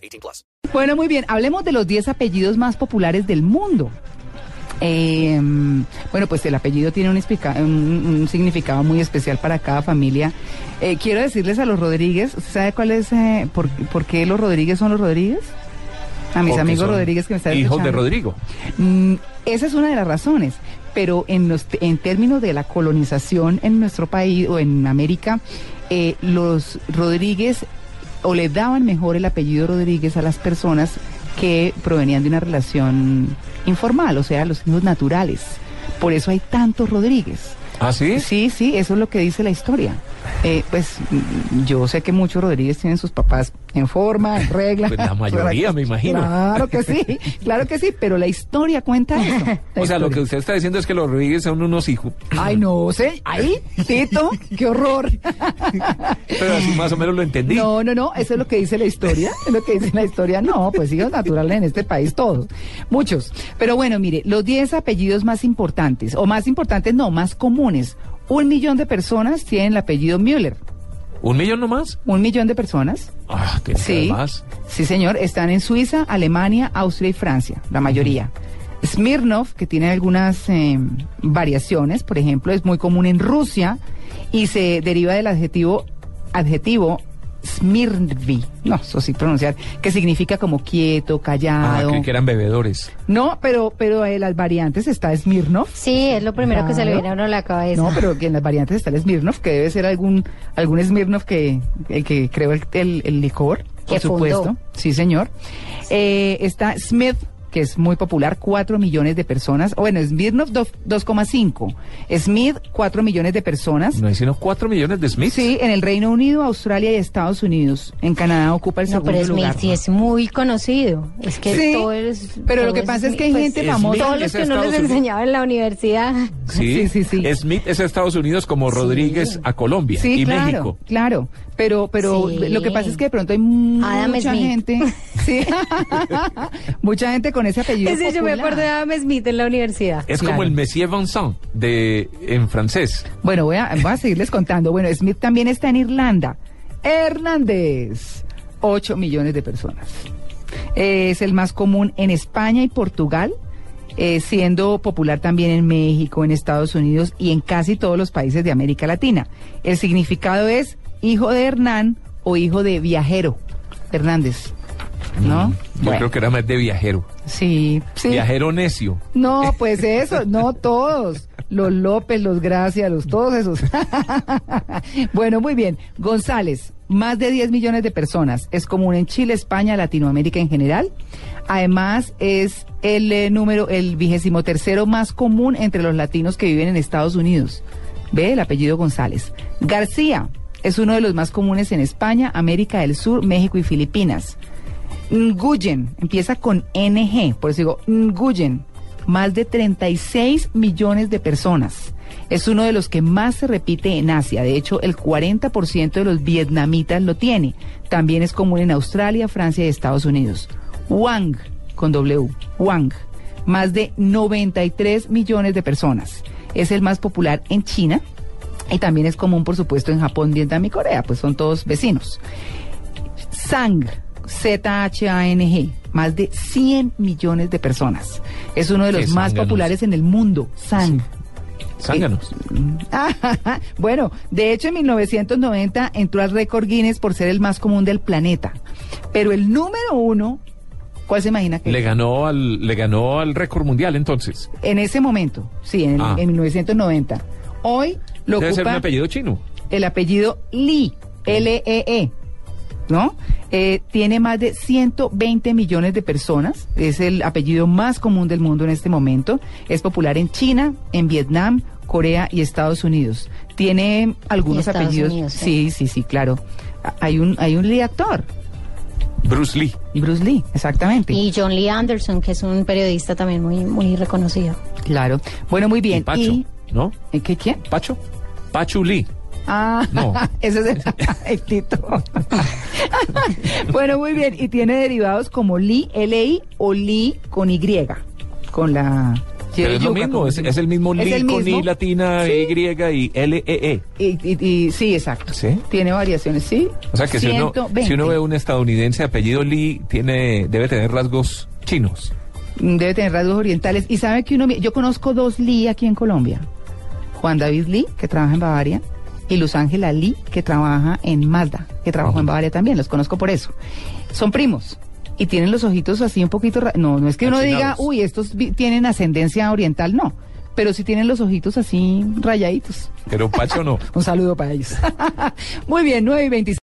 18 plus. Bueno, muy bien. Hablemos de los 10 apellidos más populares del mundo. Eh, bueno, pues el apellido tiene un, explica- un- un significado muy especial para cada familia. Eh, quiero decirles a los Rodríguez, ¿usted sabe cuál es, eh, por, por qué los Rodríguez son los Rodríguez? A mis Porque amigos Rodríguez que me están Hijos de. Rodrigo. Mm, esa es una de las razones, pero en, los, en términos de la colonización en nuestro país o en América, eh, los Rodríguez o le daban mejor el apellido Rodríguez a las personas que provenían de una relación informal, o sea, los hijos naturales. Por eso hay tantos Rodríguez. ¿Ah, sí? Sí, sí, eso es lo que dice la historia. Eh, pues yo sé que muchos Rodríguez tienen sus papás en forma, en regla. Pues la mayoría, me imagino. Claro que sí, claro que sí, pero la historia cuenta eso. O sea, lo que usted está diciendo es que los Rodríguez son unos hijos. Ay, no sé, ahí, Tito, qué horror. Pero así más o menos lo entendí. No, no, no, eso es lo que dice la historia. Es lo que dice la historia. No, pues hijos naturales en este país todos. Muchos. Pero bueno, mire, los 10 apellidos más importantes, o más importantes no, más comunes. Un millón de personas tienen el apellido Müller. ¿Un millón nomás? Un millón de personas. Ah, que Sí, más. sí, señor. Están en Suiza, Alemania, Austria y Francia, la mayoría. Smirnov, que tiene algunas eh, variaciones, por ejemplo, es muy común en Rusia y se deriva del adjetivo adjetivo Smirnvi, no, eso sí pronunciar, que significa como quieto, Ah, callado. creí que eran bebedores. No, pero pero en las variantes está Smirnov. Sí, es lo primero que se le viene a uno a la cabeza. No, pero que en las variantes está el Smirnov, que debe ser algún algún Smirnov que el que creó el, el- el licor, por Que fundó. supuesto. Sí, señor. Eh, está Smith, que es muy popular, 4 millones de personas. O bueno, Smirnov dos- 2,5. Smith, 4 millones de personas. No hay sino cuatro millones de Smiths. Sí, en el Reino Unido, Australia y Estados Unidos. En Canadá ocupa el No, segundo pero Smith lugar. sí es muy conocido. Es que Sí, todo es. pero lo que pasa es que hay pues, gente Smith famosa. Todos los que uno les enseñaba en la universidad. Sí, Sí, sí, sí. Smith es a Estados Unidos como Rodríguez a Colombia Sí, y claro, México. claro. Pero, pero Sí. lo que pasa es que de pronto hay Adam mucha Smith. gente, sí, mucha gente con ese apellido. Ese yo me acuerdo de Adam Smith en la universidad. Es Claro. como el Monsieur Vincent de en francés. Bueno, voy a, voy a seguirles contando. Bueno, Smith también está en Irlanda. Hernández, 8 millones de personas. Es el más común en España y Portugal, eh, siendo popular también en México, en Estados Unidos y en casi todos los países de América Latina. El significado es hijo de Hernán o hijo de viajero. Hernández. ¿No? Mm, Yo Bueno, creo que era más de viajero. sí, sí. Viajero necio. No, pues eso, no todos. Los López, los Gracia, los todos esos. bueno, muy bien. González, más de 10 millones de personas. Es común en Chile, España, Latinoamérica en general. Además, es el eh, número, el vigésimo tercero más común entre los latinos que viven en Estados Unidos. Ve el apellido González. García es uno de los más comunes en España, América del Sur, México y Filipinas. Nguyen, empieza con NG, por eso digo Nguyen, más de 36 millones de personas. Es uno de los que más se repite en Asia, de hecho el 40% de los vietnamitas lo tiene. También es común en Australia, Francia y Estados Unidos. Wang, con W, Wang, más de 93 millones de personas. Es el más popular en China y también es común, por supuesto, en Japón, Vietnam y Corea, pues son todos vecinos. Sang, Z-H-A-N-G, más de 100 millones de personas. Es uno de los más populares en el mundo. Sang. Zánganos. bueno, de hecho en 1990 entró al récord Guinness por ser el más común del planeta. Pero el número uno, ¿cuál se imagina que Le ganó al le ganó al récord mundial entonces. en ese momento? Sí, en, el- Ah. en 1990. Hoy lo Debe ser un ocupa apellido chino. el apellido Lee, L-E-E, ¿no? Eh, tiene más de 120 millones de personas, es el apellido más común del mundo en este momento, es popular en China, en Vietnam, Corea y Estados Unidos. Tiene algunos apellidos. Unidos, sí. sí, sí, sí, claro. Hay un, hay un Lee actor. Bruce Lee. Y Bruce Lee, exactamente. Y John Lee Anderson, que es un periodista también muy, muy reconocido. Claro. Bueno, muy bien. Y Pacho, Y- ¿no? ¿eh, ¿Qué quién? Pacho. Pachu Lee. Ah, No. ese es el, el Tito. bueno, muy bien. Y tiene derivados como Li, L-I o Li con Y. Con la... Pero es lo mismo, es, el mismo Es Lee el con mismo. I latina, Sí. Y y L E. Y, y- y- sí, exacto. ¿Sí? Tiene variaciones, sí. O sea que si uno, 120. si uno ve un estadounidense de apellido Lee, tiene, debe tener rasgos chinos. Debe tener rasgos orientales. Y sabe que uno... Yo conozco dos Lee aquí en Colombia. Juan David Lee, que trabaja en Bavaria, y Luz Ángela Lee, que trabaja en Mazda, que trabajó en Bavaria también. Los conozco por eso. Son primos. Y tienen los ojitos así un poquito... No, no es que uno diga, uy, estos tienen ascendencia oriental, no. Pero sí tienen los ojitos así rayaditos. Pero Pacho no. Un saludo para ellos. Muy bien, 9 y 26.